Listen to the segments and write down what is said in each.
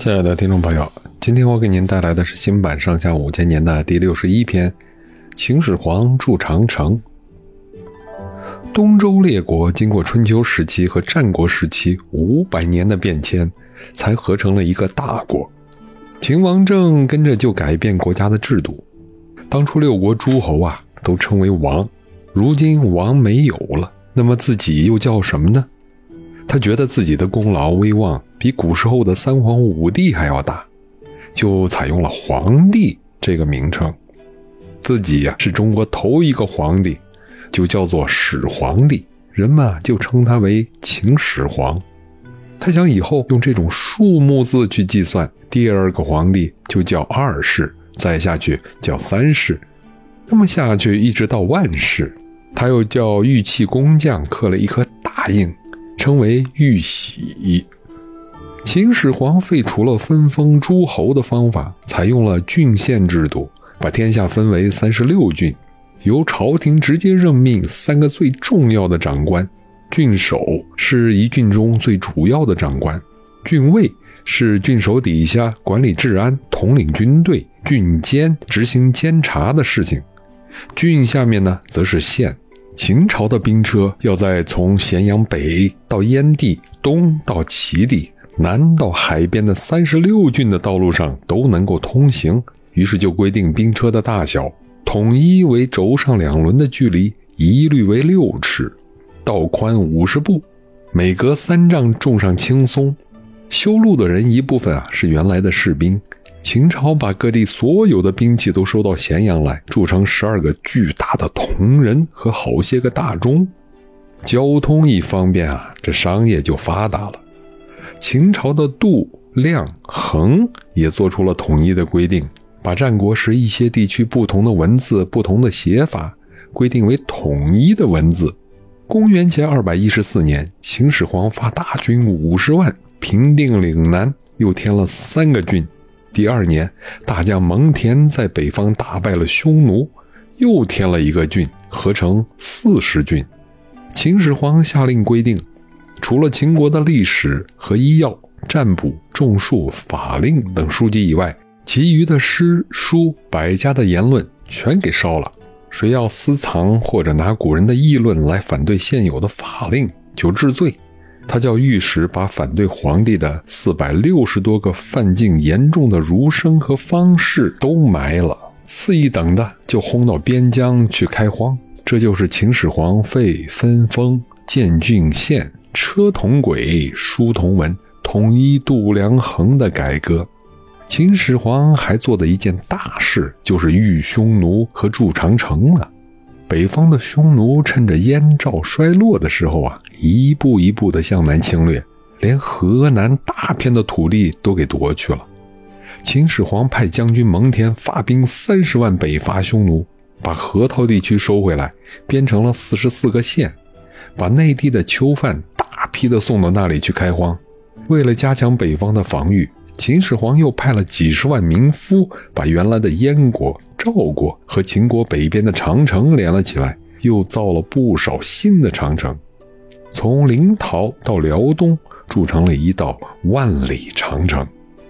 亲爱的听众朋友，今天我给您带来的是新版《上下五千年》的第六十一篇《秦始皇筑长城》。东周列国经过春秋时期和战国时期五百年的变迁，才合成了一个大国。秦王政跟着就改变国家的制度。当初六国诸侯啊都称为王，如今王没有了，那么自己又叫什么呢？他觉得自己的功劳威望比古时候的三皇五帝还要大，就采用了皇帝这个名称。自己呀是中国头一个皇帝，就叫做始皇帝，人们就称他为秦始皇。他想以后用这种数目字去计算，第二个皇帝就叫二世，再下去叫三世，那么下去一直到万世。他又叫玉器工匠刻了一颗大印。称为玉玺。秦始皇废除了分封诸侯的方法，采用了郡县制度，把天下分为三十六郡，由朝廷直接任命三个最重要的长官。郡守是一郡中最主要的长官，郡尉是郡守底下管理治安、统领军队，郡监执行监察的事情，郡下面呢则是县。秦朝的兵车要在从咸阳北到燕地、东到齐地、南到海边的三十六郡的道路上都能够通行，于是就规定兵车的大小，统一为轴上两轮的距离一律为六尺，道宽五十步，每隔三丈种上青松。修路的人一部分啊是原来的士兵。秦朝把各地所有的兵器都收到咸阳来，铸成十二个巨大的铜人和好些个大钟。交通一方便啊，这商业就发达了。秦朝的度、量、衡也做出了统一的规定，把战国时一些地区不同的文字、不同的写法规定为统一的文字。公元前二百一十四年，秦始皇发大军五十万，平定岭南，又添了三个郡。第二年，大将蒙恬在北方打败了匈奴，又添了一个郡，合成四十郡。秦始皇下令规定，除了秦国的历史和医药、占卜、种树、法令等书籍以外，其余的诗书、百家的言论全给烧了。谁要私藏或者拿古人的议论来反对现有的法令，就治罪。他叫御史把反对皇帝的四百六十多个犯禁严重的儒生和方士都埋了，次一等的就轰到边疆去开荒。这就是秦始皇废分封、建郡县、车同轨、书同文、统一度量衡的改革。秦始皇还做的一件大事，就是御匈奴和筑长城了。北方的匈奴趁着燕赵衰落的时候啊，一步一步的向南侵略，连河南大片的土地都给夺去了。秦始皇派将军蒙恬发兵三十万北伐匈奴，把河套地区收回来，编成了四十四个县，把内地的囚犯大批的送到那里去开荒。为了加强北方的防御。秦始皇又派了几十万民夫，把原来的燕国、赵国和秦国北边的长城连了起来，又造了不少新的长城，从临洮到辽东筑成了一道万里长城。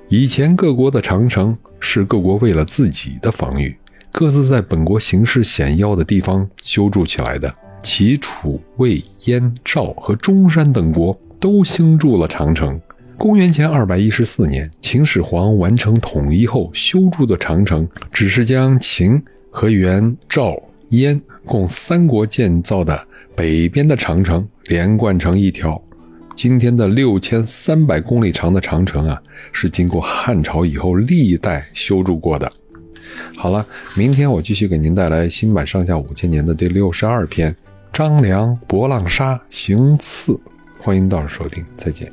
以前各国的长城是各国为了自己的防御，各自在本国形势险要的地方修筑起来的。齐、楚、魏、燕、赵和中山等国都兴筑了长城。公元前二百一十四年，秦始皇完成统一后修筑的长城，只是将秦和元、赵、燕共三国建造的北边的长城连贯成一条。今天的六千三百公里长的长城啊，是经过汉朝以后历代修筑过的。好了，明天我继续给您带来新版《上下五千年》的第六十二篇《张良博浪沙行刺》，欢迎到时收听，再见。